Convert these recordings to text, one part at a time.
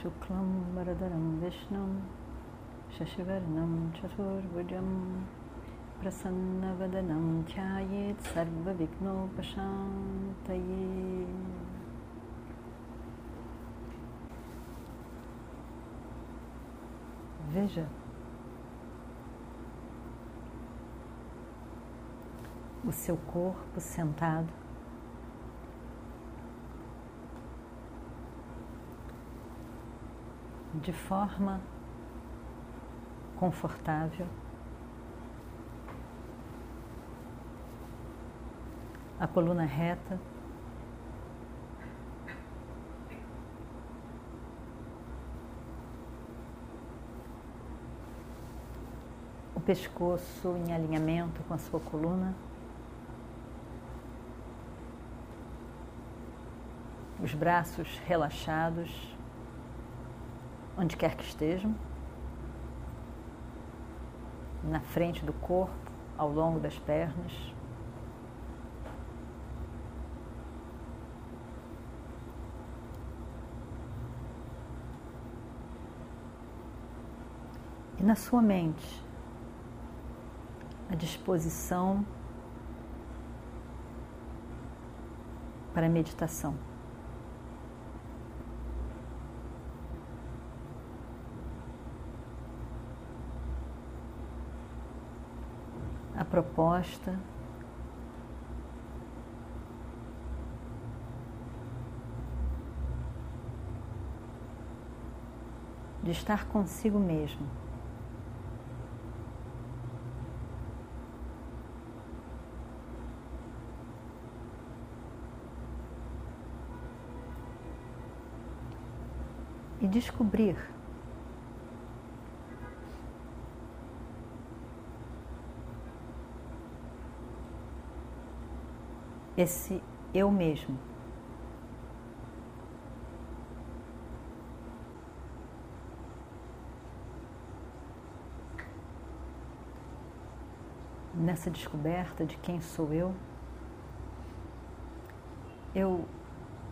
शुक्लं वरदरं विष्णुं शशिवर्णं चतुर्भुजं प्रसन्नवदनं ध्यायेत् सर्वविघ्नोपशान्तये Veja o seu corpo sentado de forma confortável. A coluna reta. O pescoço em alinhamento com a sua coluna. Os braços relaxados onde quer que estejam, na frente do corpo, ao longo das pernas. E na sua mente, a disposição para a meditação. a proposta de estar consigo mesmo. E descobrir esse eu mesmo. Nessa descoberta de quem sou eu, eu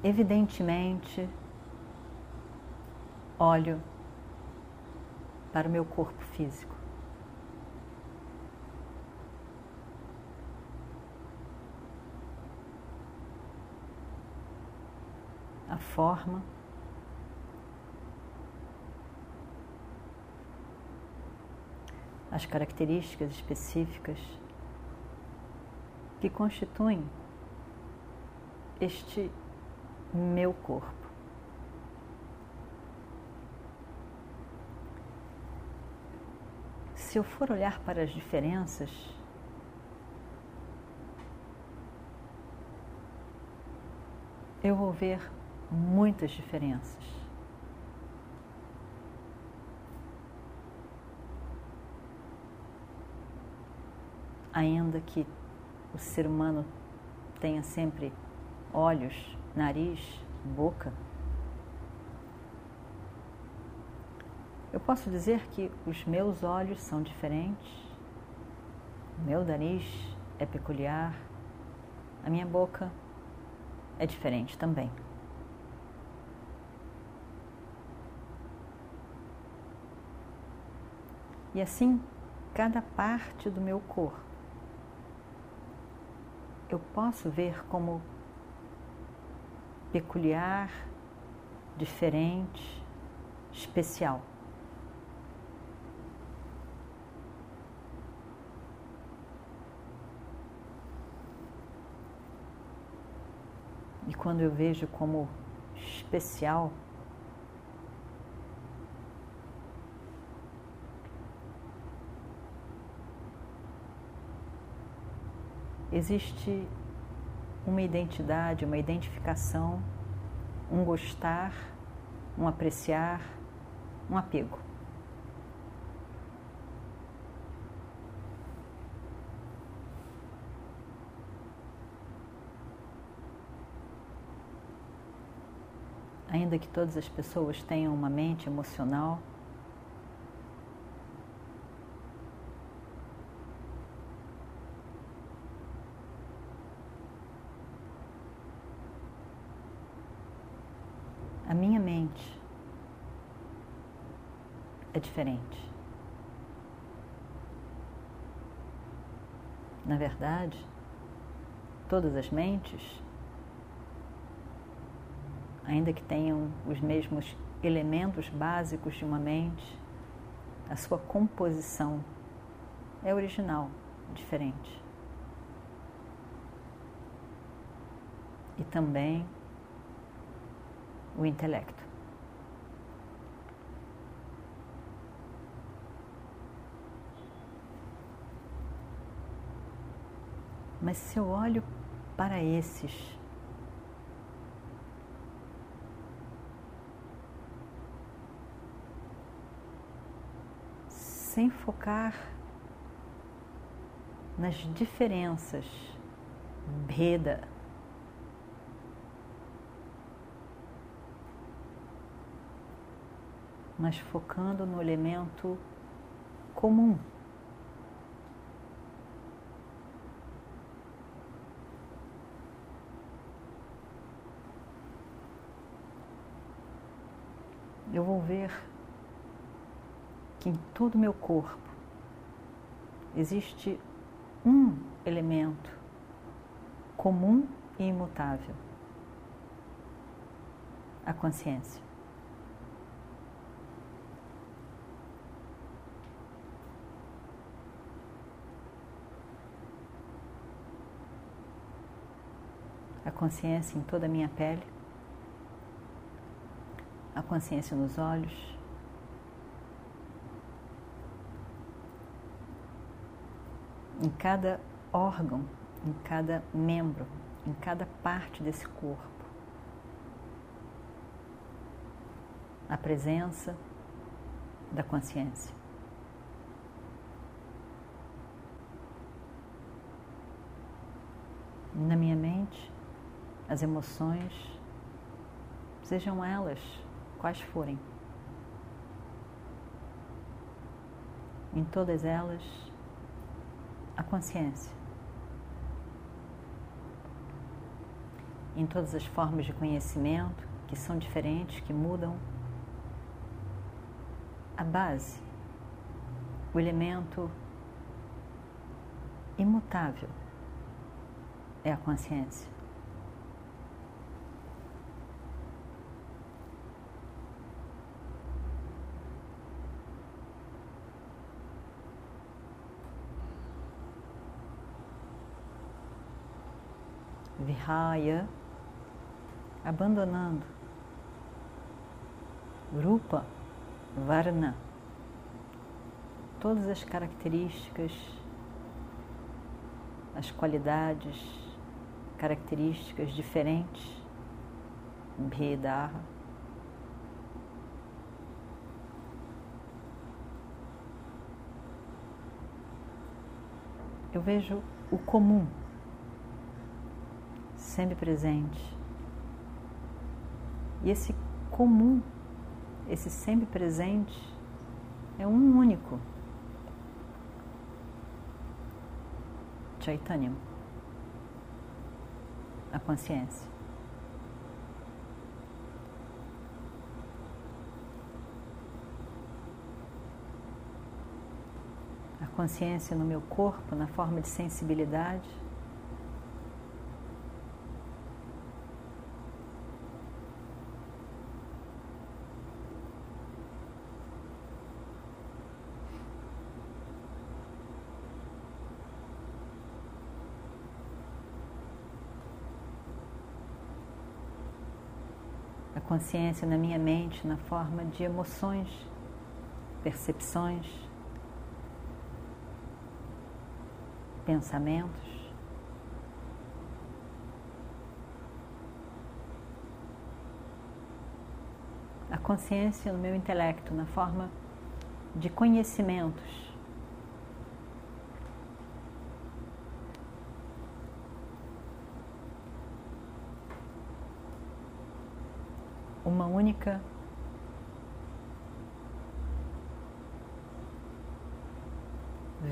evidentemente olho para o meu corpo físico. A forma. As características específicas que constituem este meu corpo. Se eu for olhar para as diferenças, eu vou ver muitas diferenças. Ainda que o ser humano tenha sempre olhos, nariz, boca, eu posso dizer que os meus olhos são diferentes, o meu nariz é peculiar, a minha boca é diferente também. E assim, cada parte do meu corpo eu posso ver como peculiar, diferente, especial. E quando eu vejo como especial, existe uma identidade, uma identificação, um gostar, um apreciar, um apego. Ainda que todas as pessoas tenham uma mente emocional, a minha mente é diferente. Na verdade, todas as mentes, ainda que tenham os mesmos elementos básicos de uma mente, a sua composição é original, diferente. E também o intelecto. Mas se eu olho para esses, sem focar nas diferenças, Beda, mas focando no elemento comum. Eu vou ver que em todo o meu corpo existe um elemento comum e imutável: a consciência. Consciência em toda a minha pele, a consciência nos olhos, em cada órgão, em cada membro, em cada parte desse corpo. A presença da consciência. Na minha mente, as emoções, sejam elas quais forem. Em todas elas, a consciência. Em todas as formas de conhecimento que são diferentes, que mudam, a base, o elemento imutável é a consciência. Vihaya, abandonando. Rupa, Varna, todas as características, as qualidades, características diferentes, Bhedaha. Eu vejo o comum sempre presente. E esse comum, esse sempre presente, é um único. Chaitanya, a consciência. A consciência no meu corpo, na forma de sensibilidade. Consciência na minha mente na forma de emoções, percepções, pensamentos. A consciência no meu intelecto, na forma de conhecimentos. Uma única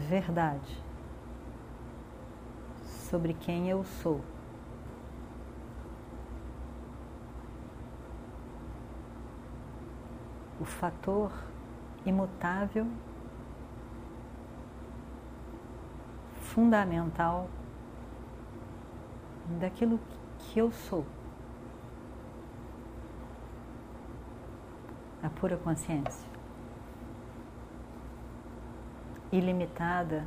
verdade sobre quem eu sou. O fator imutável, fundamental daquilo que eu sou. Pura consciência. Ilimitada,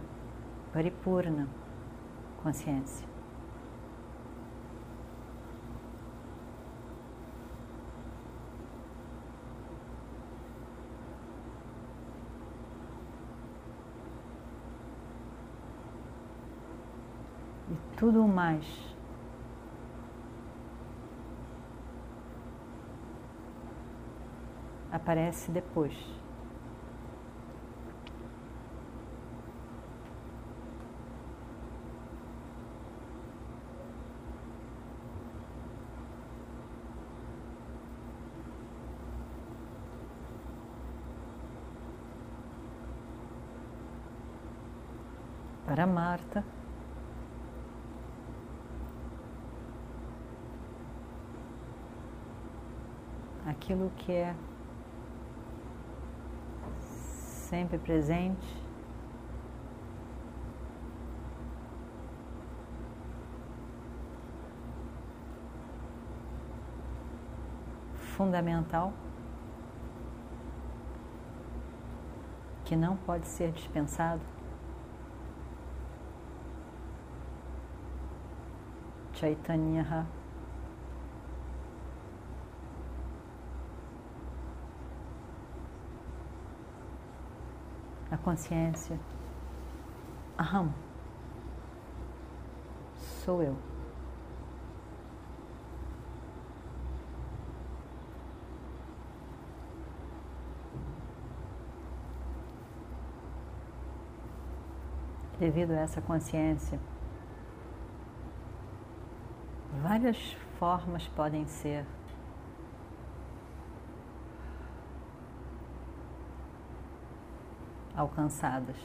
paripurna consciência. E tudo mais aparece depois. para Marta. Aquilo que é sempre presente. Fundamental, que não pode ser dispensado. Chaitanya a consciência Aham sou eu. Devido a essa consciência, várias formas podem ser. Alcançadas,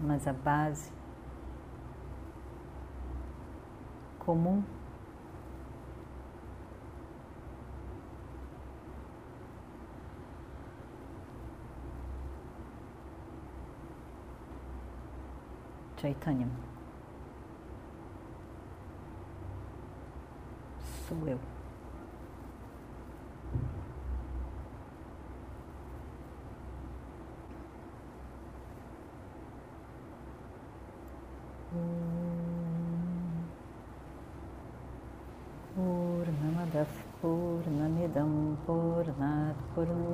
mas a base comum Chaitanya. sou eu.